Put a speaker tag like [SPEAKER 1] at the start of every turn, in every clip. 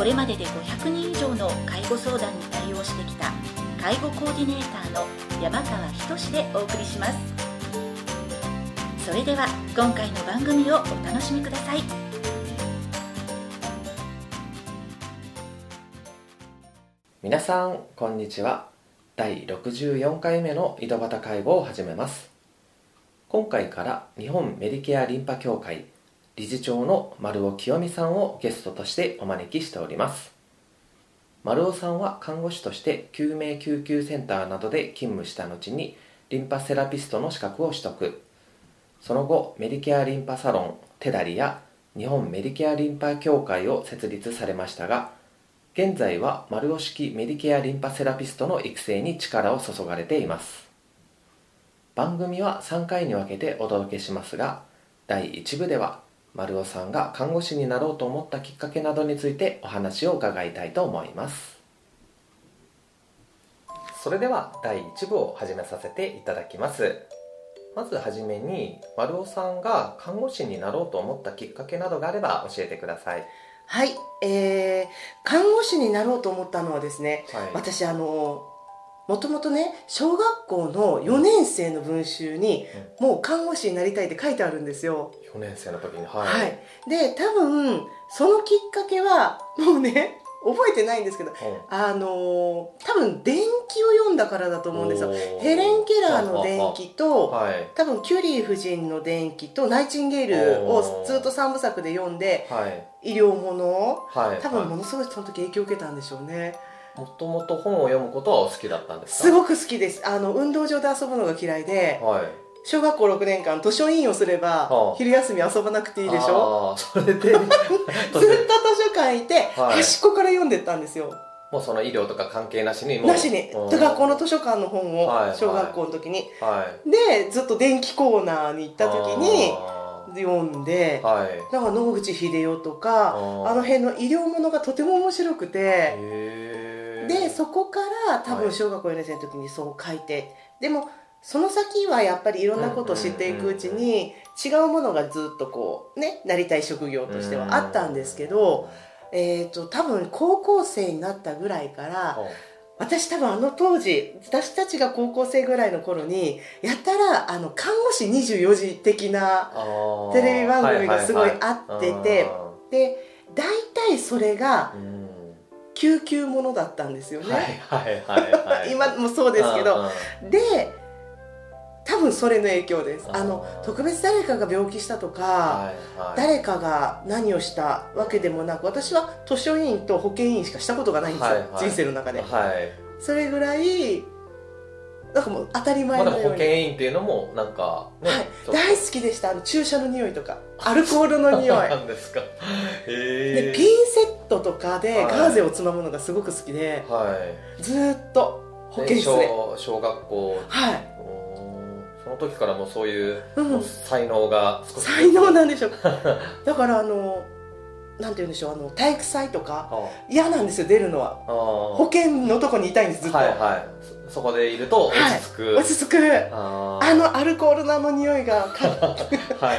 [SPEAKER 1] これまでで500人以上の介護相談に対応してきた介護コーディネーターの山川仁でお送りします。それでは今回の番組をお楽しみください。
[SPEAKER 2] 皆さんこんにちは。第64回目の井戸端介護を始めます。今回から日本メディケアリンパ協会理事長の丸尾清美さんをゲストとしてお招きしております。丸尾さんは看護師として救命救急センターなどで勤務した後にリンパセラピストの資格を取得。その後メディケアリンパサロンテダリや日本メディケアリンパ協会を設立されましたが現在は丸尾式メディケアリンパセラピストの育成に力を注がれています。番組は3回に分けてお届けしますが第1部では丸尾さんが看護師になろうと思ったきっかけなどについてお話を伺いたいと思います。それでは第1部を始めさせていただきます。まずはじめに丸尾さんが看護師になろうと思ったきっかけなどがあれば教えてください。
[SPEAKER 3] はい、えー、看護師になろうと思ったのはですね、
[SPEAKER 2] はい。
[SPEAKER 3] 私あのもともとね小学校の4年生の文集に、もう看護師になりたいって書いてあるんですよ。
[SPEAKER 2] 4年生の時に
[SPEAKER 3] は、
[SPEAKER 2] はい。い、
[SPEAKER 3] で多分そのきっかけはもうね覚えてないんですけどあのー多分伝記を読んだからだと思うんですよ。ヘレン・ケラーの伝記と
[SPEAKER 2] はい。
[SPEAKER 3] 多分キュリー夫人の伝記とナイチンゲールをずっと3部作で読んで
[SPEAKER 2] はい。
[SPEAKER 3] 医療もの
[SPEAKER 2] はい。
[SPEAKER 3] 多分ものすごいその時影響を受けたんでしょうね
[SPEAKER 2] もともと本を読むことはお好きだったんですか？
[SPEAKER 3] すごく好きです。あの運動場で遊ぶのが嫌いで
[SPEAKER 2] はい。
[SPEAKER 3] 小学校6年間図書委員をすれば
[SPEAKER 2] はあ。
[SPEAKER 3] 昼休み遊ばなくていいでしょ？
[SPEAKER 2] それで？
[SPEAKER 3] ずっと図書館いて
[SPEAKER 2] はい。
[SPEAKER 3] 端っこから読んでったんですよ。
[SPEAKER 2] もうその医療とか関係なしに
[SPEAKER 3] なしに。
[SPEAKER 2] うん。
[SPEAKER 3] で学校の図書館の本を
[SPEAKER 2] はい
[SPEAKER 3] 小学校の時に。
[SPEAKER 2] はい。
[SPEAKER 3] でずっと電気コーナーに行った時に
[SPEAKER 2] あ
[SPEAKER 3] 読んで
[SPEAKER 2] ーはい。
[SPEAKER 3] だから野口英世とか
[SPEAKER 2] あ
[SPEAKER 3] の辺の医療ものがとても面白くてでそこから多
[SPEAKER 2] はい。
[SPEAKER 3] 分小学校4年生の時にそう書いて、でもその先はやっぱりいろんなことを知っていくうちに違うものがずっとこうねなりたい職業としてはあったんですけど、えー、と多分高校生になったぐらいから私多分あの当時私たちが高校生ぐらいの頃にやったらあの看護師24時的なテレビ番組がすごい
[SPEAKER 2] はは
[SPEAKER 3] あってて
[SPEAKER 2] あ
[SPEAKER 3] で大体それが
[SPEAKER 2] ーうん
[SPEAKER 3] 救急ものだったんですよね。
[SPEAKER 2] はいはいはいはい。
[SPEAKER 3] 今もそうですけど。
[SPEAKER 2] うん
[SPEAKER 3] で多分それの影響です。
[SPEAKER 2] あ
[SPEAKER 3] の特別誰かが病気したとか、
[SPEAKER 2] はいはい。
[SPEAKER 3] 誰かが何をしたわけでもなく私は図書委員と保健委員しかしたことがないんですよ、
[SPEAKER 2] はいはい。
[SPEAKER 3] 人生の中で、
[SPEAKER 2] はい。
[SPEAKER 3] それぐらいなんかもう当たり前のように、
[SPEAKER 2] 保健委員っていうのもなんかね
[SPEAKER 3] はい。大好きでした。あの注射の匂いとかアルコールの匂い。
[SPEAKER 2] なんですか。へえ
[SPEAKER 3] でピンセットとかで
[SPEAKER 2] はい。
[SPEAKER 3] ガーゼをつまむのがすごく好きで、
[SPEAKER 2] はい。
[SPEAKER 3] ずーっと保健室で。
[SPEAKER 2] 小小学校。
[SPEAKER 3] はい。
[SPEAKER 2] その時からもうそういう、
[SPEAKER 3] うん
[SPEAKER 2] もう才能が
[SPEAKER 3] 才能なんでしょう。だからあのなんて言うんでしょうあの体育祭とか
[SPEAKER 2] あ
[SPEAKER 3] 嫌なんですよ出るのは。
[SPEAKER 2] あ。
[SPEAKER 3] 保健のとこにいたいんですずっと、
[SPEAKER 2] はいはいそそこでいると落ち着く、
[SPEAKER 3] 落ち着く。
[SPEAKER 2] あ
[SPEAKER 3] のアルコールのあの匂いが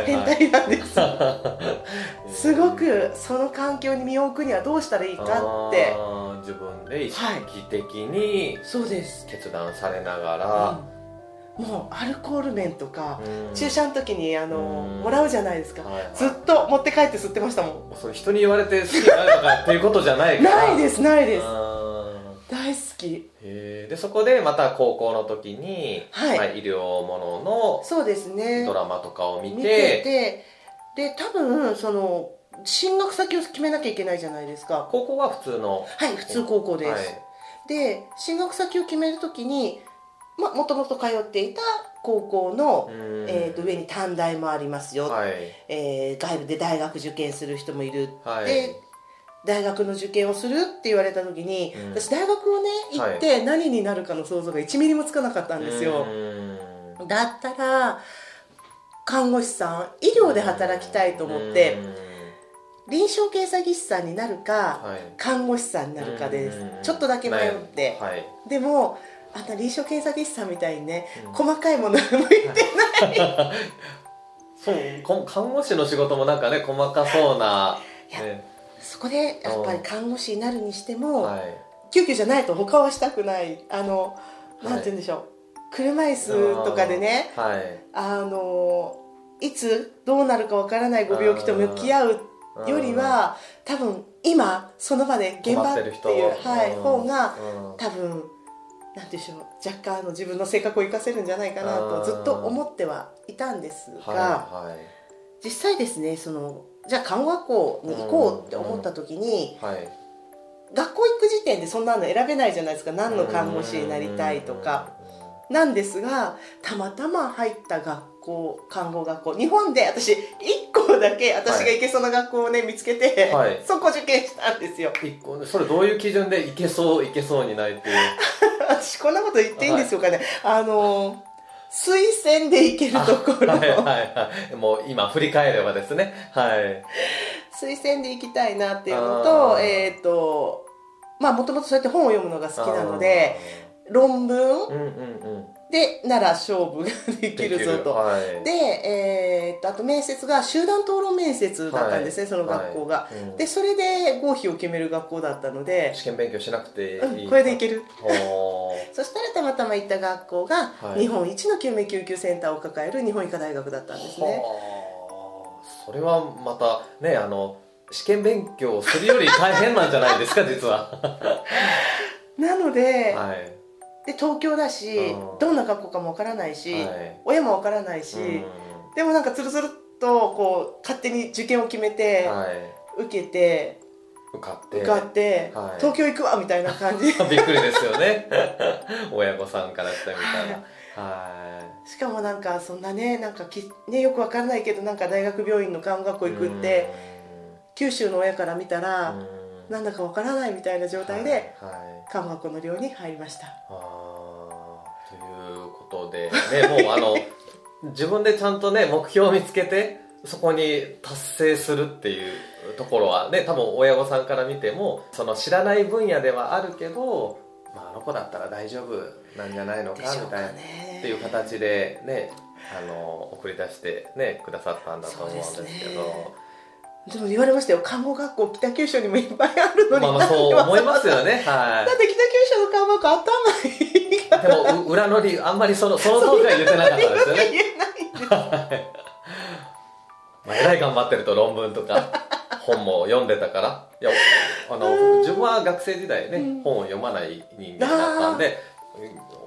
[SPEAKER 3] 変態なんです。すごくその環境に身を置くにはどうしたらいいかって。
[SPEAKER 2] 自分で意識的に
[SPEAKER 3] そうです、
[SPEAKER 2] 決断されながら、
[SPEAKER 3] うん。もうアルコール面とか
[SPEAKER 2] うん。
[SPEAKER 3] 注射の時にあの
[SPEAKER 2] うん。
[SPEAKER 3] もらうじゃないですか。
[SPEAKER 2] はいはい。
[SPEAKER 3] ずっと持って帰って吸ってましたもん。
[SPEAKER 2] それ人に言われて好きになるとかっていうことじゃないから。
[SPEAKER 3] ないですないです。
[SPEAKER 2] あ
[SPEAKER 3] 大好き
[SPEAKER 2] でそこでまた高校の時に、
[SPEAKER 3] はい。
[SPEAKER 2] まあ、医療もの
[SPEAKER 3] そうですね。
[SPEAKER 2] のドラマとかを見て
[SPEAKER 3] 見ててで多分その進学先を決めなきゃいけないじゃないですか。
[SPEAKER 2] 高校は普通の
[SPEAKER 3] はい普通高校です、
[SPEAKER 2] はい。
[SPEAKER 3] で進学先を決めるときにまあもともと通っていた高校の、
[SPEAKER 2] うん。
[SPEAKER 3] えー、と上に短大もありますよ、
[SPEAKER 2] はい。
[SPEAKER 3] えー外部で大学受験する人もいる、
[SPEAKER 2] はい。
[SPEAKER 3] で大学の受験をするって言われた時に、
[SPEAKER 2] うん。
[SPEAKER 3] 私大学をね行って何になるかの想像が1ミリもつかなかったんですよ、
[SPEAKER 2] うん。
[SPEAKER 3] だったら看護師さん医療で働きたいと思って臨床検査技師さんになるか、
[SPEAKER 2] はい。
[SPEAKER 3] 看護師さんになるかです、
[SPEAKER 2] うん。
[SPEAKER 3] ちょっとだけ迷って、
[SPEAKER 2] はい。
[SPEAKER 3] でもあんな臨床検査技師さんみたいにね、
[SPEAKER 2] うん。
[SPEAKER 3] 細かいものが向いてない。
[SPEAKER 2] そうこ看護師の仕事もなんかね細かそうな、ね
[SPEAKER 3] そこでやっぱり看護師になるにしても、
[SPEAKER 2] はい、
[SPEAKER 3] 救急じゃないと他はしたくない。あの
[SPEAKER 2] い。
[SPEAKER 3] なんて言うんでしょう、車椅子とかでね
[SPEAKER 2] はい。
[SPEAKER 3] あのいつどうなるかわからないご病気と向き合うよりは多分今その場で現場っていう、はい、方が
[SPEAKER 2] うん。
[SPEAKER 3] 多分なんていうんでしょう若干あの自分の性格を生かせるんじゃないかなとずっと思ってはいたんですが、
[SPEAKER 2] は
[SPEAKER 3] 実際ですねそのじゃあ看護学校に行こうって思った時に、
[SPEAKER 2] いはいはい。
[SPEAKER 3] 学校行く時点でそんなの選べないじゃないですか。何の看護師になりたいとか。なんですがたまたま入った学校看護学校。日本で私1個だけ私が行けそうな学校をね見つけて、
[SPEAKER 2] はい。
[SPEAKER 3] そこ受験したんですよ。
[SPEAKER 2] それどういう基準でいけそういけそうにないっていう？
[SPEAKER 3] 私こんなこと言っていいんでしょうかね、あの推薦で行けるところ、
[SPEAKER 2] はいはいはい。もう今振り返ればですね。はい。
[SPEAKER 3] 推薦で行きたいなっていうの
[SPEAKER 2] あ
[SPEAKER 3] と
[SPEAKER 2] ー。
[SPEAKER 3] えっ、とまあもともとそうやって本を読むのが好きなので論文
[SPEAKER 2] うんうんうん
[SPEAKER 3] でなら勝負ができるぞと。
[SPEAKER 2] はい。
[SPEAKER 3] で、えーっとあと面接が集団討論面接だったんですね、
[SPEAKER 2] はい。
[SPEAKER 3] その学校が、
[SPEAKER 2] はい。うん。
[SPEAKER 3] でそれで合否を決める学校だったので、
[SPEAKER 2] 試験勉強しなくていい、
[SPEAKER 3] うん、これでいける。
[SPEAKER 2] ほ
[SPEAKER 3] そしたらたまたま行った学校が、
[SPEAKER 2] はい。
[SPEAKER 3] 日本一の救命救急センターを抱える日本医科大学だったんですね。
[SPEAKER 2] はあ。それはまたねあの試験勉強をするより大変なんじゃないですか実は。
[SPEAKER 3] なので,、
[SPEAKER 2] はい
[SPEAKER 3] で東京だし
[SPEAKER 2] うん。
[SPEAKER 3] どんな学校かもわからないし、
[SPEAKER 2] はい。
[SPEAKER 3] 親もわからないし、
[SPEAKER 2] うん。
[SPEAKER 3] でもなんかつるつるっとこう勝手に受験を決めて、
[SPEAKER 2] はい。
[SPEAKER 3] 受けて
[SPEAKER 2] 受かって。
[SPEAKER 3] 受かって、
[SPEAKER 2] はい。
[SPEAKER 3] 東京行くわみたいな感じ。
[SPEAKER 2] びっくりですよね。親御さんからしてみたら。はい。
[SPEAKER 3] しかもなんかそんなねなんかき、ね、よくわからないけどなんか大学病院の看護学校行くって九州の親から見たら
[SPEAKER 2] うん
[SPEAKER 3] なんだかわからないみたいな状態で
[SPEAKER 2] はいはい。
[SPEAKER 3] 看護学校の寮に入りました。
[SPEAKER 2] あーということでねもうあの 自分でちゃんとね目標を見つけてそこに達成するっていうところはね多分親御さんから見てもその知らない分野ではあるけど、まあ、あの子だったら大丈夫なんじゃないのかみたいな
[SPEAKER 3] ね
[SPEAKER 2] っていう形でねあの送り出してねくださったんだと思うんですけど。
[SPEAKER 3] ねでも言われましたよ。看護学校北九州にもいっぱいあるのに。
[SPEAKER 2] まあまあそう思いますよね。は
[SPEAKER 3] だって北九州の看護学校頭いい
[SPEAKER 2] でもう裏のりあんまりその その通りは言ってなかったですよね。
[SPEAKER 3] 言えないんです
[SPEAKER 2] まあ、えらい頑張ってると論文とか 本も読んでたから。いやあの自分は学生時代ね、
[SPEAKER 3] うん。
[SPEAKER 2] 本を読まない人間だったんで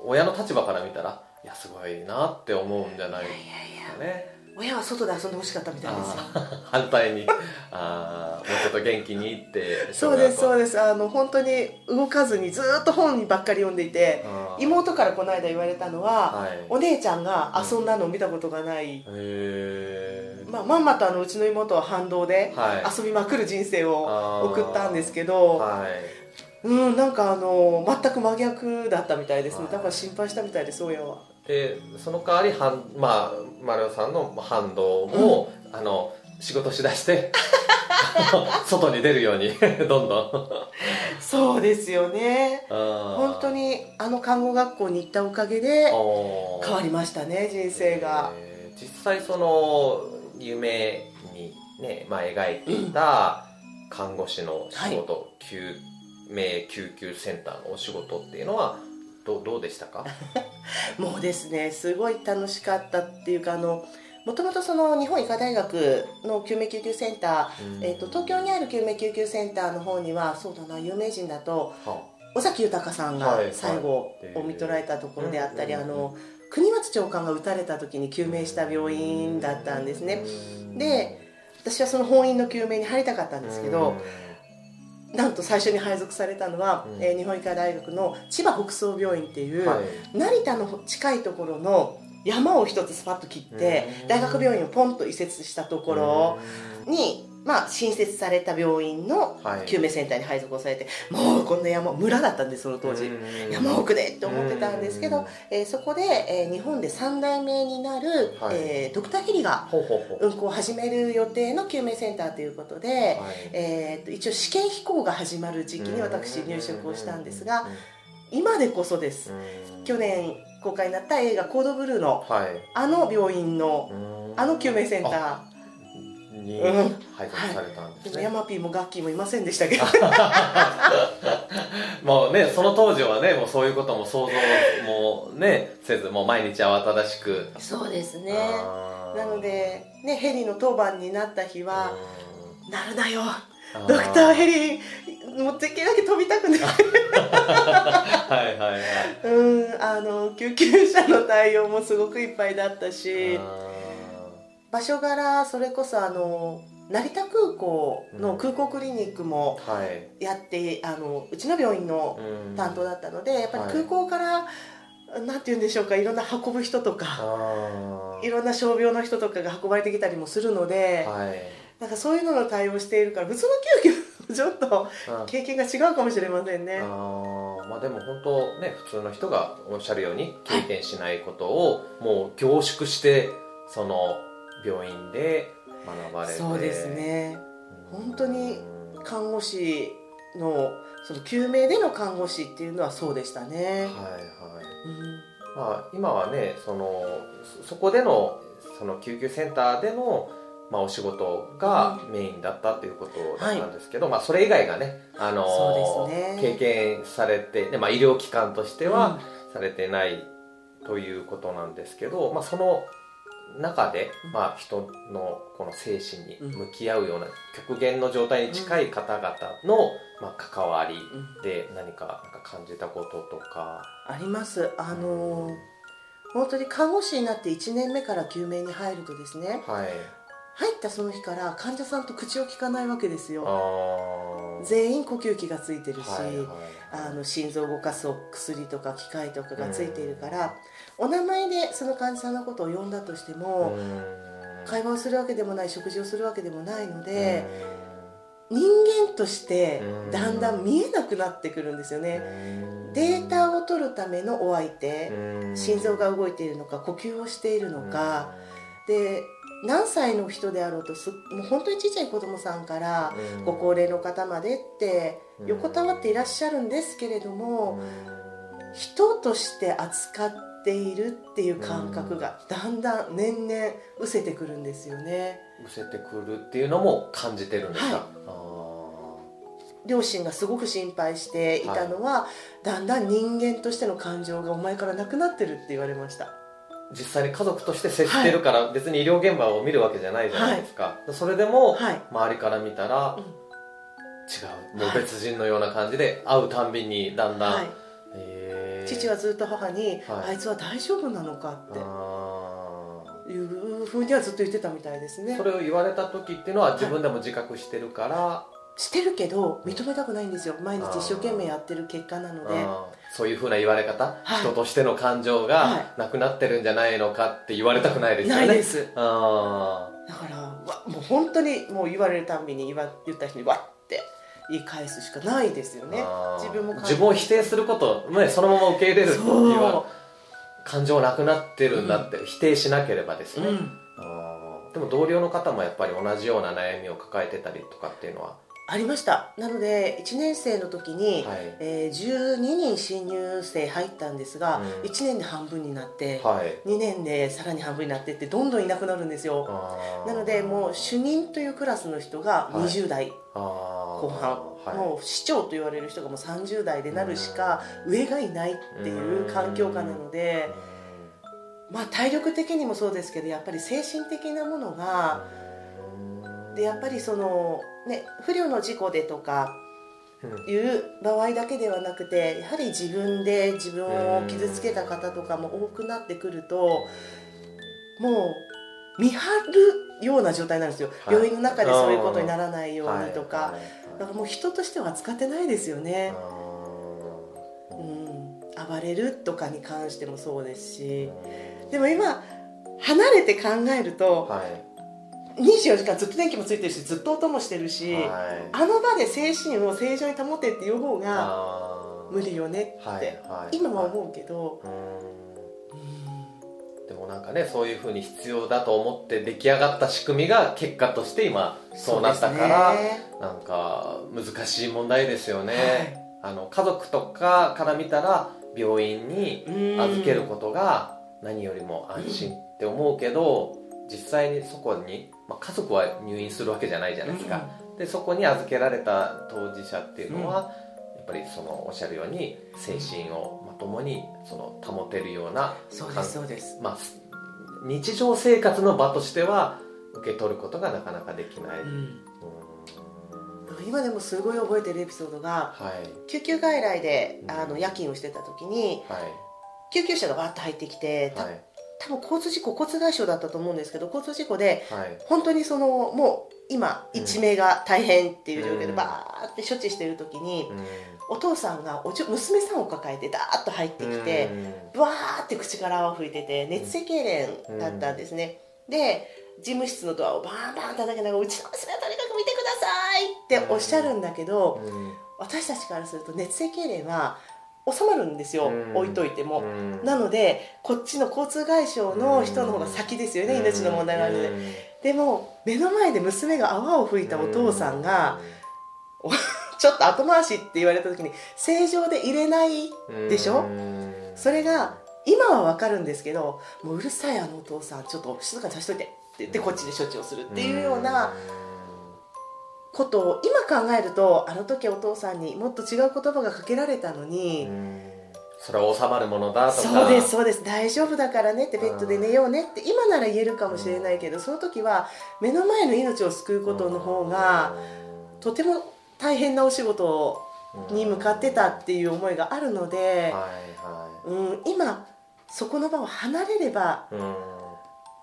[SPEAKER 2] 親の立場から見たらいやすごいなって思うんじゃないですかね
[SPEAKER 3] 親は外で遊んでほしかったみたいですよ。
[SPEAKER 2] 反対に。あーもうちょっと元気にって
[SPEAKER 3] そうですそう
[SPEAKER 2] で
[SPEAKER 3] です。あの本当に動かずにずーっと本にばっかり読んでいて妹からこの間言われたのは、
[SPEAKER 2] はい。
[SPEAKER 3] お姉ちゃんが遊んだのを見たことがない、
[SPEAKER 2] へえ
[SPEAKER 3] まあ、まんまとあのうちの妹は反動で
[SPEAKER 2] はい。
[SPEAKER 3] 遊びまくる人生を送ったんですけど、
[SPEAKER 2] はい。
[SPEAKER 3] うんなんかあの全く真逆だったみたいですね。
[SPEAKER 2] はい。
[SPEAKER 3] だから心配したみたいです親は
[SPEAKER 2] でその代わり反まあ丸尾さんの反動も、あの仕事しだして 外に出るように どんどん。
[SPEAKER 3] そうですよね。
[SPEAKER 2] 本
[SPEAKER 3] 本当にあの看護学校に行ったおかげで変わ
[SPEAKER 2] り
[SPEAKER 3] りましたね人生が、
[SPEAKER 2] 実際その夢にね、まあ、描いていた看護師の仕事、救命救急センターのお仕事っていうのはどうどうでしたか？
[SPEAKER 3] もうですねすごい楽しかったっていうかあのもともとその日本医科大学の救命救急センター、えー、と東京にある救命救急センターの方にはそうだな有名人だと
[SPEAKER 2] は
[SPEAKER 3] 尾崎豊さんが
[SPEAKER 2] はい
[SPEAKER 3] 最後
[SPEAKER 2] はい
[SPEAKER 3] を見とられたところであったり、
[SPEAKER 2] うん
[SPEAKER 3] あの国松長官が撃たれた時に救命した病院だったんですね。で私はその本院の救命に入りたかったんですけど、なんと最初に配属されたのは、
[SPEAKER 2] うん。
[SPEAKER 3] えー日本医科大学の千葉北総病院っていう、
[SPEAKER 2] はい。
[SPEAKER 3] 成田の近いところの山を一つスパッと切って、
[SPEAKER 2] うん。
[SPEAKER 3] 大学病院をポンと移設したところにまあ、新設された病院の
[SPEAKER 2] はい。
[SPEAKER 3] 救命センターに配属をされて、もうこんな山村だったんですその当時、
[SPEAKER 2] うん。
[SPEAKER 3] 山奥でって思ってたんですけど
[SPEAKER 2] うん、
[SPEAKER 3] えーそこで、えー日本で3代目になる、
[SPEAKER 2] はい。
[SPEAKER 3] えードクターヘリが運行を始める予定の救命センターということで、
[SPEAKER 2] はい。
[SPEAKER 3] えーと一応試験飛行が始まる時期に私入職をしたんですが
[SPEAKER 2] うん。
[SPEAKER 3] 今でこそです。
[SPEAKER 2] うん。
[SPEAKER 3] 去年公開になった映画「コードブルー」の
[SPEAKER 2] はい。
[SPEAKER 3] あの病院の
[SPEAKER 2] うん。
[SPEAKER 3] あの救命センタ
[SPEAKER 2] に
[SPEAKER 3] うん。
[SPEAKER 2] 配属されたん
[SPEAKER 3] ーで
[SPEAKER 2] ですね、
[SPEAKER 3] もヤマピーもガッキーもいませんでしたけど。
[SPEAKER 2] もうねその当時はねもうそういうことも想像もねせずもう毎日慌ただしく。
[SPEAKER 3] そうですね。なので、ね、ヘリの当番になった日は「なるなよ。
[SPEAKER 2] うん
[SPEAKER 3] ドクターヘリもうできるだけ飛びたくない」
[SPEAKER 2] はいはいはい。
[SPEAKER 3] うんあの救急車の対応もすごくいっぱいだったし場所柄それこそあの成田空港の空港クリニックも
[SPEAKER 2] あーはい。
[SPEAKER 3] やってあのうちの病院の
[SPEAKER 2] うん。
[SPEAKER 3] 担当だったのでやっぱり
[SPEAKER 2] はい。
[SPEAKER 3] 空港から、なんて言うんでしょうかいろんな運ぶ人とかいろんな傷病の人とかが運ばれてきたりもするので、
[SPEAKER 2] はい。
[SPEAKER 3] なんかそういうのの対応しているから普通の救急ちょっと
[SPEAKER 2] うん。
[SPEAKER 3] 経験が違うかもしれませんね。
[SPEAKER 2] あー。まあでも本当ね普通の人がおっしゃるように経験しないことをもう凝縮してその病院で学ばれて。
[SPEAKER 3] そうですね。
[SPEAKER 2] うん。
[SPEAKER 3] 本当に看護師のその救命での看護師っていうのはそうでしたね。
[SPEAKER 2] はいはい。
[SPEAKER 3] うん
[SPEAKER 2] まあ今はねそのそそこでのその救急センターでのまあ、お仕事がメインだったということだったんですけど、まあ、それ以外がね、あの
[SPEAKER 3] そうですね。
[SPEAKER 2] 経験されて、でまあ、医療機関としてはされてないということなんですけど、まあ、その中で、
[SPEAKER 3] うん。
[SPEAKER 2] まあ、人のこの精神に向き合うような極限の状態に近い方々の、まあ、関わり
[SPEAKER 3] うん。
[SPEAKER 2] で何かなんか感じたこととか。
[SPEAKER 3] あります。あのー本当に看護師になって1年目から救命に入るとですね
[SPEAKER 2] はい
[SPEAKER 3] 入ったその日から患者さんと口を聞かないわけです
[SPEAKER 2] あ
[SPEAKER 3] よ
[SPEAKER 2] ー。
[SPEAKER 3] 全員呼吸器がついてるし、
[SPEAKER 2] はいはい
[SPEAKER 3] あの心臓を動かすお薬とか機械とかがついているから、お名前でその患者さんのことを呼んだとしても、
[SPEAKER 2] うん。
[SPEAKER 3] 会話をするわけでもない食事をするわけでもないの
[SPEAKER 2] う
[SPEAKER 3] で、人間としてだんだん見えなくなってくるんですよね、
[SPEAKER 2] ん。
[SPEAKER 3] データを取るためのお相手、
[SPEAKER 2] うん。
[SPEAKER 3] 心臓が動いているのか呼吸をしているのか、で何歳の人であろうとすもう本当にちっちゃい子供さんから
[SPEAKER 2] うん。
[SPEAKER 3] ご高齢の方までって
[SPEAKER 2] うん。
[SPEAKER 3] 横たわっていらっしゃるんですけれども、人として扱っているっていう感覚がだんだん年々失せてくるんですよね。
[SPEAKER 2] 失せてくるっていうのも感じてるんですか、
[SPEAKER 3] はい。
[SPEAKER 2] あ
[SPEAKER 3] 両親がすごく心配していたのは、だんだん人間としての感情がお前からなくなってるって言われました。
[SPEAKER 2] ー実際に家族として接してるから、別に医療現場を見るわけじゃないじゃないですか、それでも、
[SPEAKER 3] はい。
[SPEAKER 2] 周りから見たら、
[SPEAKER 3] うん。
[SPEAKER 2] 違うもう別人のような感じで会うたんびにだんだん、
[SPEAKER 3] はい。
[SPEAKER 2] へー。
[SPEAKER 3] 父はずっと母に、
[SPEAKER 2] はい。
[SPEAKER 3] あいつは大丈夫なのかって
[SPEAKER 2] あ
[SPEAKER 3] いうふうにはずっと言ってたみたいですね。
[SPEAKER 2] ーそれを言われた時っていうのは自分でも自覚してるから、
[SPEAKER 3] してるけど認めたくないんですよ。毎日一生懸命やってる結果なので。
[SPEAKER 2] そういうふうな言われ方、
[SPEAKER 3] はい。
[SPEAKER 2] 人としての感情がなくなってるんじゃないのかって言われたくないですよね。
[SPEAKER 3] ないです。
[SPEAKER 2] あ
[SPEAKER 3] だからわもう本当にもう言われるたんびに言わ言った人にわって言い返すしかないですよ
[SPEAKER 2] ー。
[SPEAKER 3] ね自分も感
[SPEAKER 2] 自分を否定すること、ね、そのまま受け入れるって
[SPEAKER 3] そう。
[SPEAKER 2] 感情なくなってるんだって、否定しなければですね、
[SPEAKER 3] うん。
[SPEAKER 2] でも同僚の方もやっぱり同じような悩みを抱えてたりとかっていうのは
[SPEAKER 3] ありました。なので1年生の時に、
[SPEAKER 2] はい。
[SPEAKER 3] えー12人新入生入ったんですが、
[SPEAKER 2] うん。
[SPEAKER 3] 1年で半分になって、
[SPEAKER 2] はい。
[SPEAKER 3] 2年でさらに半分になってってどんどんいなくなるんですよ。なのでもう主任というクラスの人が
[SPEAKER 2] はい。
[SPEAKER 3] 20代後半、
[SPEAKER 2] はい。
[SPEAKER 3] もう市長と言われる人がもう30代でなるしか上がいないっていう環境下なので、まあ、体力的にもそうですけどやっぱり精神的なものがでやっぱりその、ね、不慮の事故でとか
[SPEAKER 2] うん。
[SPEAKER 3] いう場合だけではなくてやはり自分で自分を傷つけた方とかも多くなってくるともう見張るような状態なんですよ、
[SPEAKER 2] はい。
[SPEAKER 3] 病院の中でそういうことにならないようにとか、
[SPEAKER 2] はいはい
[SPEAKER 3] だからもう人としては扱ってないですよね、うん、暴れるとかに関してもそうですし。でも今離れて考えると
[SPEAKER 2] はい
[SPEAKER 3] 24時間ずっと電気もついてるしずっと音もしてるし、
[SPEAKER 2] はい。
[SPEAKER 3] あの場で精神を正常に保てっていう方が無理よねって、今は思うけど、
[SPEAKER 2] でもなんかねそういうふうに必要だと思って出来上がった仕組みが結果として今そうなったから、
[SPEAKER 3] ね。
[SPEAKER 2] なんか難しい問題ですよね、
[SPEAKER 3] はい。
[SPEAKER 2] あの家族とかから見たら病院に
[SPEAKER 3] うん。
[SPEAKER 2] 預けることが何よりも安心って思うけど実際にそこに、まあ、家族は入院するわけじゃないじゃないですか、でそこに預けられた当事者っていうのは、やっぱりそのおっしゃるように精神をまともにその保てるような
[SPEAKER 3] そうですそうです。
[SPEAKER 2] まあ、日常生活の場としては受け取ることがなかなかできない、うーん。
[SPEAKER 3] 今でもすごい覚えてるエピソードが
[SPEAKER 2] はい。
[SPEAKER 3] 救急外来で
[SPEAKER 2] うん。
[SPEAKER 3] あの夜勤をしてた時に
[SPEAKER 2] はい。
[SPEAKER 3] 救急車がバーッと入ってきて、た
[SPEAKER 2] はい
[SPEAKER 3] 多分交通事故交通外傷だったと思うんですけど交通事故で
[SPEAKER 2] はい。
[SPEAKER 3] 本当にそのもう今
[SPEAKER 2] うん。
[SPEAKER 3] 一命が大変っていう状況で
[SPEAKER 2] うん
[SPEAKER 3] バーって処置してる時に
[SPEAKER 2] うん。
[SPEAKER 3] お父さんがおじょ娘さんを抱えてダーッと入ってきてバーって口から泡吹いてて熱性痙攣だったんですね、で事務室のドアをバーンバーン叩きながら「うちの娘をとにかく見てください」っておっしゃるんだけど、私たちからすると熱性痙攣は収まるんですよ、
[SPEAKER 2] うん。
[SPEAKER 3] 置いといても、
[SPEAKER 2] うん。
[SPEAKER 3] なのでこっちの交通外傷の人の方が先ですよね、命の問題があるので、でも目の前で娘が泡を吹いたお父さんが、ちょっと後回しって言われた時に正常で入れない
[SPEAKER 2] うん
[SPEAKER 3] でしょ？
[SPEAKER 2] うん。
[SPEAKER 3] それが今は分かるんですけどもううるさいあのお父さんちょっと静かにさしといてって言ってこっちで処置をするっていうようなことを今考えるとあの時お父さんにもっと違う言葉がかけられたの
[SPEAKER 2] う
[SPEAKER 3] に、
[SPEAKER 2] ん。それは収まるものだとか。
[SPEAKER 3] そうですそうです。大丈夫だからねってベッドで寝ようねって今なら言えるかもしれないけどその時は目の前の命を救うことの方がとても大変なお仕事に向かってたっていう思いがあるので、
[SPEAKER 2] はいは
[SPEAKER 3] うん、今そこの場を離れれば
[SPEAKER 2] いうん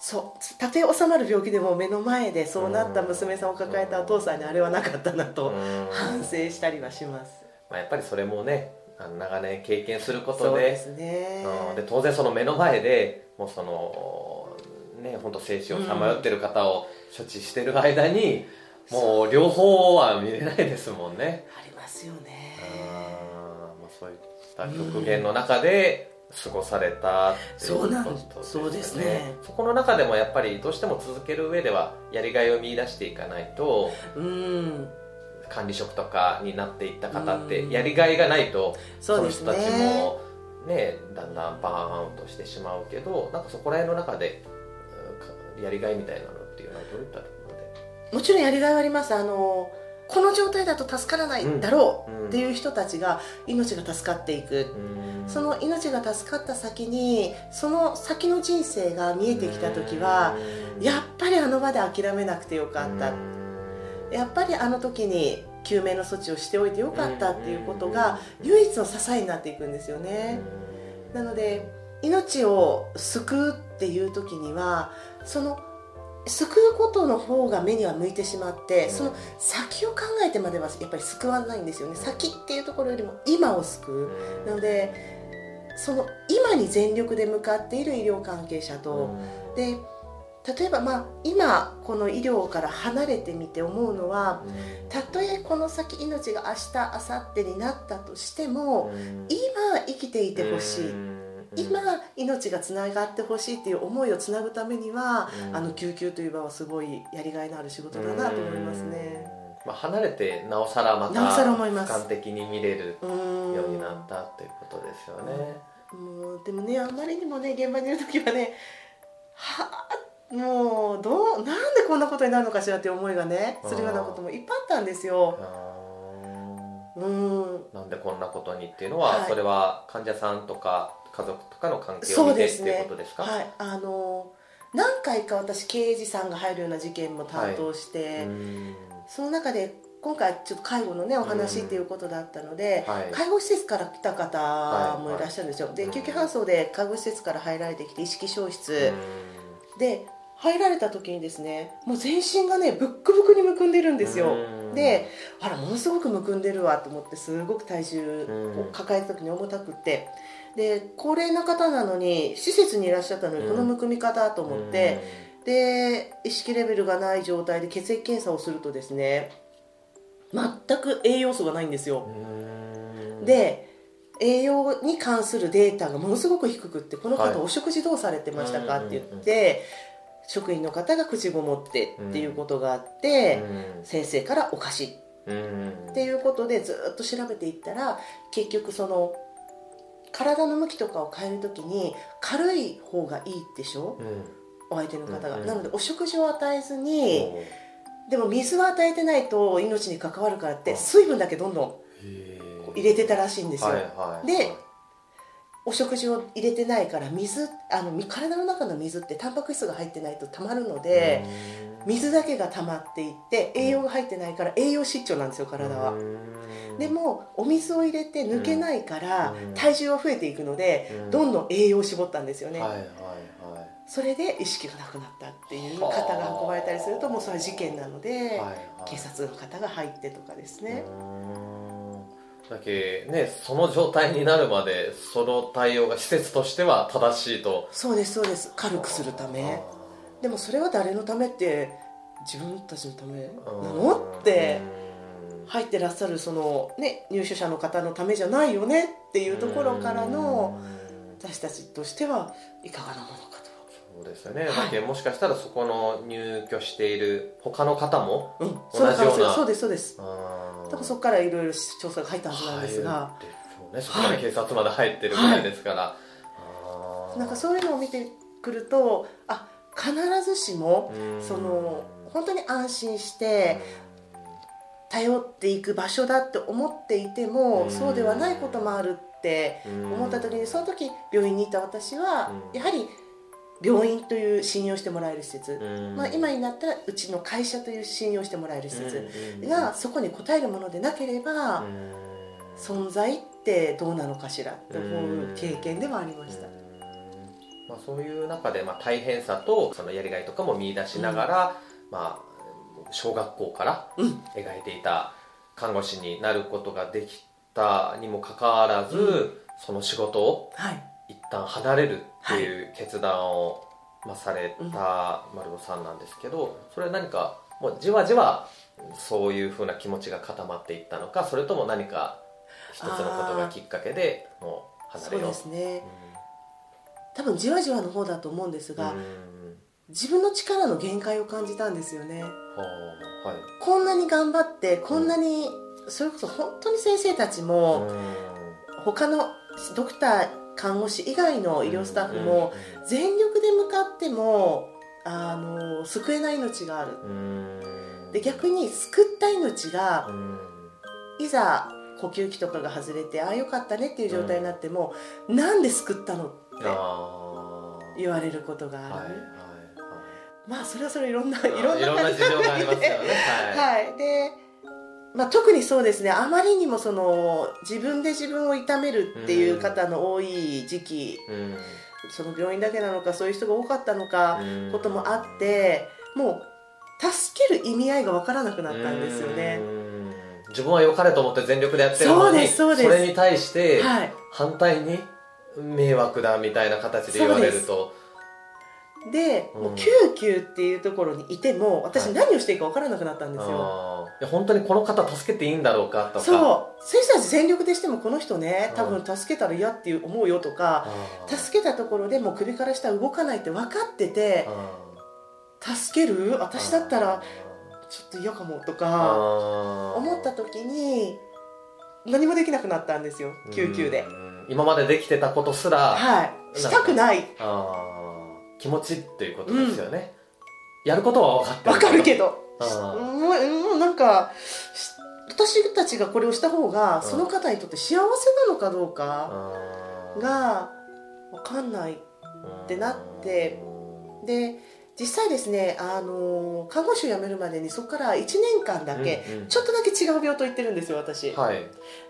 [SPEAKER 3] そう。たとえ収まる病気でも目の前でそうなった娘さんを抱えたお父さんにあれはなかったなと
[SPEAKER 2] うん。
[SPEAKER 3] 反省したりはします。
[SPEAKER 2] まあ、やっぱりそれもね長年経験することで。
[SPEAKER 3] そうですね。
[SPEAKER 2] うん。で当然その目の前でもうそのね本当生死をさまよってる方を処置してる間に、もう両方は見れないですもんね、
[SPEAKER 3] ありますよね。
[SPEAKER 2] まあ、そういった極限の中で過ごされたっていうこと
[SPEAKER 3] そうですね。
[SPEAKER 2] そこの中でもやっぱりどうしても続ける上ではやりがいを見出していかないと
[SPEAKER 3] うん。
[SPEAKER 2] 管理職とかになっていった方って
[SPEAKER 3] うん
[SPEAKER 2] やりがいがないと
[SPEAKER 3] そ
[SPEAKER 2] の人たちもねだんだんバーンアウトしてしまうけどなんかそこら辺の中でやりがいみたいなのっていうのはどういったところで？
[SPEAKER 3] もちろんやりがいはあります。あのこの状態だと助からないだろうっていう人たちが命が助かっていく。その命が助かった先にその先の人生が見えてきた時はやっぱりあの場で諦めなくてよかった。やっぱりあの時に救命の措置をしておいてよかったっていうことが唯一の支えになっていくんですよね。なので命を救うっていう時にはその救うことの方が目には向いてしまってその先を考えてまではやっぱり救わないんですよね。先っていうところよりも今を救う。なのでその今に全力で向かっている医療関係者と、で例えばまあ今この医療から離れてみて思うのはたとえこの先命が明日明後日になったとしても今生きていてほしい今命がつながってほしいっていう思いをつなぐためには、
[SPEAKER 2] うん。
[SPEAKER 3] あの救急という場はすごいやりがいのある仕事だなと思いますね。
[SPEAKER 2] まあ、離れてなおさらまた俯瞰的に見れる
[SPEAKER 3] うん
[SPEAKER 2] ようになったということですよね。
[SPEAKER 3] もうでもねあんまりにもね現場にいる時はねはあもうどうなんでこんなことになるのかしらっていう思いがねするようなこともいっぱいあったんですよ。
[SPEAKER 2] あ
[SPEAKER 3] うん。
[SPEAKER 2] ーなんでこんなことにっていうのは、
[SPEAKER 3] はい。
[SPEAKER 2] それは患者さんとか家族とかの関係を見てっていう
[SPEAKER 3] ですね。
[SPEAKER 2] ことですか？
[SPEAKER 3] はい。あの何回か私刑事さんが入るような事件も担当して、
[SPEAKER 2] うん。
[SPEAKER 3] その中で今回ちょっと介護のねお話っていうことだったので、
[SPEAKER 2] はい。
[SPEAKER 3] 介護施設から来た方もいらっしゃるんですよ、で
[SPEAKER 2] はい。
[SPEAKER 3] 救急搬送で介護施設から入られてきて意識消
[SPEAKER 2] う
[SPEAKER 3] 失、
[SPEAKER 2] ん。
[SPEAKER 3] で入られた時にですねもう全身がねブックブクにむくんでるんですよ、
[SPEAKER 2] うん。
[SPEAKER 3] であらものすごくむくんでるわと思ってすごく体重
[SPEAKER 2] うん。
[SPEAKER 3] を抱えた時に重たくってで高齢な方なのに施設にいらっしゃったのに
[SPEAKER 2] うん。
[SPEAKER 3] このむくみ方と思って、で意識レベルがない状態で血液検査をするとですね全く栄養素がないんですよ、で栄養に関するデータがものすごく低くってこの
[SPEAKER 2] はい。
[SPEAKER 3] 方お食事どうされてましたか
[SPEAKER 2] うん
[SPEAKER 3] って言って職員の方が口ごもってっていうことがあって先生からおかしいっていうことでずっと調べていったら結局その体の向きとかを変えるときに軽い方がいいでしょ？お相手の方が、
[SPEAKER 2] うん
[SPEAKER 3] なのでお食事を与えずにでも水は与えてないと命に関わるからって
[SPEAKER 2] うん
[SPEAKER 3] 水分だけどんどん入れてたらしいんですよ、
[SPEAKER 2] はいはい。
[SPEAKER 3] でお食事を入れてないから水あのみ体の中の水ってタンパク質が入ってないとたまるので、水だけが溜まっていって栄養が入ってないから栄養失調なんですよ体は、でもお水を入れて抜けないから
[SPEAKER 2] うん。
[SPEAKER 3] 体重は増えていくので
[SPEAKER 2] うん。
[SPEAKER 3] どんどん栄養を絞ったんですよね、
[SPEAKER 2] はいはいはい。
[SPEAKER 3] それで意識がなくなったっていう方が運ばれたりするともうそれは事件なので、警察の方が入ってとかですね、
[SPEAKER 2] だけねその状態になるまでその対応が施設としては正しいと。
[SPEAKER 3] そうですそうです。軽くするため。でもそれは誰のためって自分たちのためなの？って入ってらっしゃるその、ね、入所者の方のためじゃないよねっていうところからの私たちとしてはいかがなものか
[SPEAKER 2] そうですよね、
[SPEAKER 3] はい。
[SPEAKER 2] もしかしたらそこの入居している他の方も同じような。
[SPEAKER 3] その可能性そうですそうです。
[SPEAKER 2] 多
[SPEAKER 3] 多分そこからいろいろ調査が入ったはずなんですが、
[SPEAKER 2] ね、そこまで警察まで入ってるぐらいですから、あー。
[SPEAKER 3] なんかそういうのを見てくるとあ必ずしも
[SPEAKER 2] うん。
[SPEAKER 3] その本当に安心して頼っていく場所だって思っていても
[SPEAKER 2] うん。
[SPEAKER 3] そうではないこともあるって
[SPEAKER 2] うん
[SPEAKER 3] 思った時にその時病院にいた私は
[SPEAKER 2] うん。
[SPEAKER 3] やはり病院という信用してもらえる施設、
[SPEAKER 2] うん。
[SPEAKER 3] まあ、今になったらうちの会社という信用してもらえる施設
[SPEAKER 2] うん
[SPEAKER 3] がそこに応えるものでなければ
[SPEAKER 2] うん。
[SPEAKER 3] 存在ってどうなのかしらって思う経験ではありました。
[SPEAKER 2] まあ、そういう中で、まあ、大変さとそのやりがいとかも見出しながら、まあ、小学校から
[SPEAKER 3] うん。
[SPEAKER 2] 描いていた看護師になることができたにもかかわらず、
[SPEAKER 3] うん。
[SPEAKER 2] その仕事を
[SPEAKER 3] はい。
[SPEAKER 2] 一旦離れるっていう決断を、まあ、され
[SPEAKER 3] うん
[SPEAKER 2] た丸尾さんなんですけどそれは何かもうじわじわそういうふうな気持ちが固まっていったのかそれとも何か一つのことがきっかけでもう離
[SPEAKER 3] そう
[SPEAKER 2] れよう。
[SPEAKER 3] ですね。多分じわじわの方だと思うんですが、
[SPEAKER 2] うん。
[SPEAKER 3] 自分の力の限界を感じたんですよね。
[SPEAKER 2] はあはい。
[SPEAKER 3] こんなに頑張ってこんなに、それこそ本当に先生たちも、他のドクター看護師以外の医療スタッフも全力で向かってもあの救えない命がある。
[SPEAKER 2] うん。
[SPEAKER 3] で逆に救った命が
[SPEAKER 2] うん。
[SPEAKER 3] いざ呼吸器とかが外れてああよかったねっていう状態になっても、なんで救ったの？って言われることがある、まあそれはそれいろんない
[SPEAKER 2] はい
[SPEAKER 3] ろんな
[SPEAKER 2] いろんな事情がありますよね。はい。
[SPEAKER 3] はい、で、まあ、特にそうですね。あまりにもその自分で自分を痛めるっていう方の多い時期、
[SPEAKER 2] うん。
[SPEAKER 3] その病院だけなのかそういう人が多かったのか、
[SPEAKER 2] うん。
[SPEAKER 3] こともあってもう助ける意味合いが分からなくなったんですよね。
[SPEAKER 2] う。ん。自分は良かれと思って全力でやってるのに
[SPEAKER 3] そ
[SPEAKER 2] れに対して
[SPEAKER 3] はい、
[SPEAKER 2] 反対に迷惑だみたいな形で言われると
[SPEAKER 3] で、
[SPEAKER 2] うん。
[SPEAKER 3] もう救急っていうところにいても私
[SPEAKER 2] はい。
[SPEAKER 3] 何をしていいか分からなくなったんですよ。
[SPEAKER 2] あー。いや本当にこの方助けていいんだろうかとか。
[SPEAKER 3] そう。先生たち全力でしてもこの人ね多
[SPEAKER 2] う
[SPEAKER 3] 分助けたら嫌っていう思うよとか助けたところでもう首から下動かないって分かってて
[SPEAKER 2] あ
[SPEAKER 3] 助ける？
[SPEAKER 2] ー
[SPEAKER 3] 私だったらちょっと嫌かもと
[SPEAKER 2] あ
[SPEAKER 3] か
[SPEAKER 2] ー
[SPEAKER 3] 思った時に何もできなくなったんですよ救急で。
[SPEAKER 2] うん。今までできてたことすら。
[SPEAKER 3] はい。したくない。
[SPEAKER 2] あー気持ちっていうことですよね、やることは分かってる
[SPEAKER 3] 分かるけど。もうもうなんかし私たちがこれをした方が
[SPEAKER 2] うん。
[SPEAKER 3] その方にとって幸せなのかどうかが分かんないってなって。で実際ですねあの看護師を辞めるまでにそこから1年間だけ、
[SPEAKER 2] うんうん。
[SPEAKER 3] ちょっとだけ違う病棟行ってるんですよ私、
[SPEAKER 2] はい。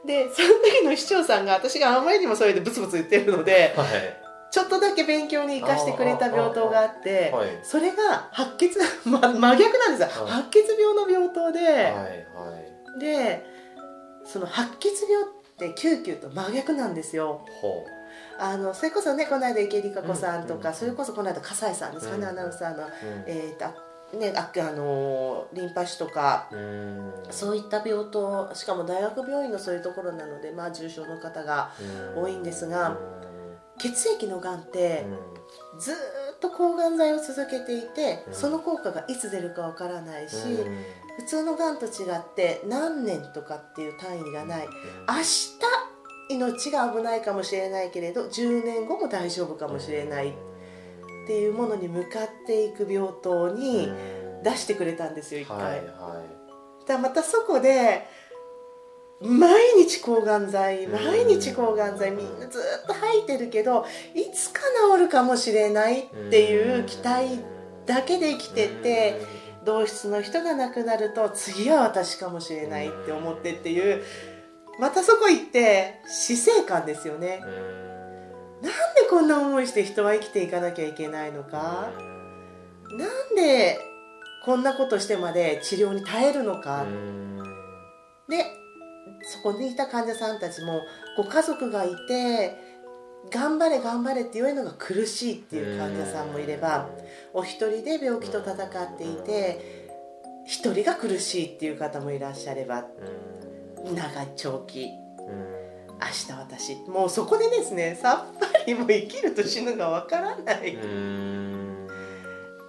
[SPEAKER 3] でその時の市長さんが私があまりにもそれでブツブツ言ってるので
[SPEAKER 2] はい
[SPEAKER 3] ちょっとだけ勉強に生かしてくれた病棟があって
[SPEAKER 2] はい。
[SPEAKER 3] それが白血、ま、真逆なんですよ。
[SPEAKER 2] はい
[SPEAKER 3] 白血病の病棟で、
[SPEAKER 2] はいはい。
[SPEAKER 3] でその白血病って救急と真逆なんですよ。
[SPEAKER 2] ほ
[SPEAKER 3] あのそれこそねこの間池里香子さんとか、
[SPEAKER 2] うん
[SPEAKER 3] それこそこの間笠井さんです。かね、
[SPEAKER 2] うん。
[SPEAKER 3] アナウンサーの、
[SPEAKER 2] うん。
[SPEAKER 3] えーねああのリンパ腫とか
[SPEAKER 2] うん。
[SPEAKER 3] そういった病棟しかも大学病院のそういうところなので、まあ、重症の方が多いんですが血液のがんってずーっと抗がん剤を続けていて
[SPEAKER 2] うん。
[SPEAKER 3] その効果がいつ出るかわからないし、
[SPEAKER 2] うん。
[SPEAKER 3] 普通のがんと違って何年とかっていう単位がない。明日命が危ないかもしれないけれど10年後も大丈夫かもしれない。っていうものに向かっていく病棟に出してくれたん。ですよ一回、
[SPEAKER 2] はいは
[SPEAKER 3] だまたそこで毎日抗がん剤
[SPEAKER 2] うん。
[SPEAKER 3] 毎日抗がん剤みんなずっと吐いてるけどいつか治るかもしれないっていう期待だけで生きてて同室の人が亡くなると次は私かもしれないって思ってっていうまたそこ行って死生観ですよね。
[SPEAKER 2] うん。
[SPEAKER 3] なんでこんな思いして人は生きていかなきゃいけないのか？なんでこんなことしてまで治療に耐えるのか？
[SPEAKER 2] うん。
[SPEAKER 3] でそこにいた患者さんたちもご家族がいて頑張れ頑張れって言えるのが苦しいっていう患者さんもいればお一人で病気と戦っていて一人が苦しいっていう方もいらっしゃれば長長期。明日私。もうそこでですねさっぱりもう生きると死ぬがわからない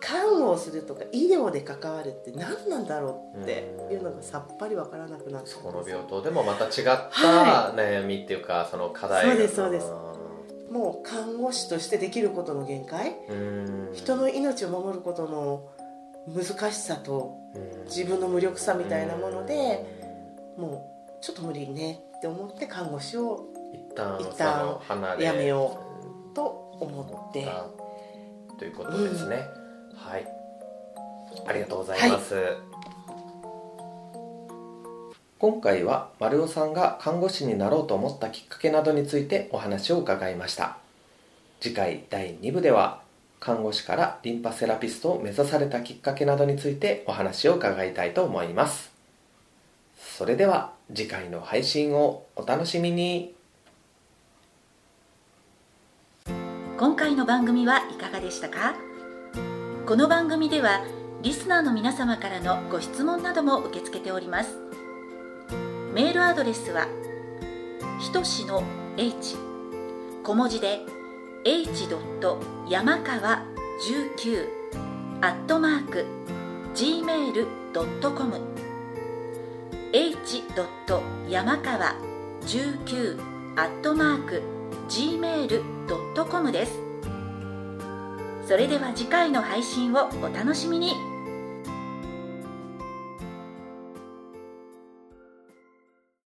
[SPEAKER 2] うん
[SPEAKER 3] 看護をするとか医療で関わるって何なんだろうっていうのがさっぱりわからなくなって。
[SPEAKER 2] そこの病棟でもまた違った
[SPEAKER 3] は
[SPEAKER 2] 悩みっていうかその課題が
[SPEAKER 3] そうですそうです。もう看護師としてできることの限界。
[SPEAKER 2] うん。
[SPEAKER 3] 人の命を守ることの難しさと
[SPEAKER 2] うん。
[SPEAKER 3] 自分の無力さみたいなものでもうちょっと無理ねって思って看護師を
[SPEAKER 2] 一旦
[SPEAKER 3] 一旦やめよと思って。
[SPEAKER 2] たということですね、はい。ありがとうございます、今回は丸尾さんが看護師になろうと思ったきっかけなどについてお話を伺いました。次回第2部では看護師からリンパセラピストを目指されたきっかけなどについてお話を伺いたいと思います。それでは次回の配信をお楽しみに。
[SPEAKER 1] 今回の番組はいかがでしたか？この番組ではリスナーの皆様からのご質問なども受け付けておりますメールアドレスはひとしの h 小文字で h. 山川19アットマーク gmail.com h. 山川19アットマーク gmail.com ですそれでは次回の配信をお楽しみに。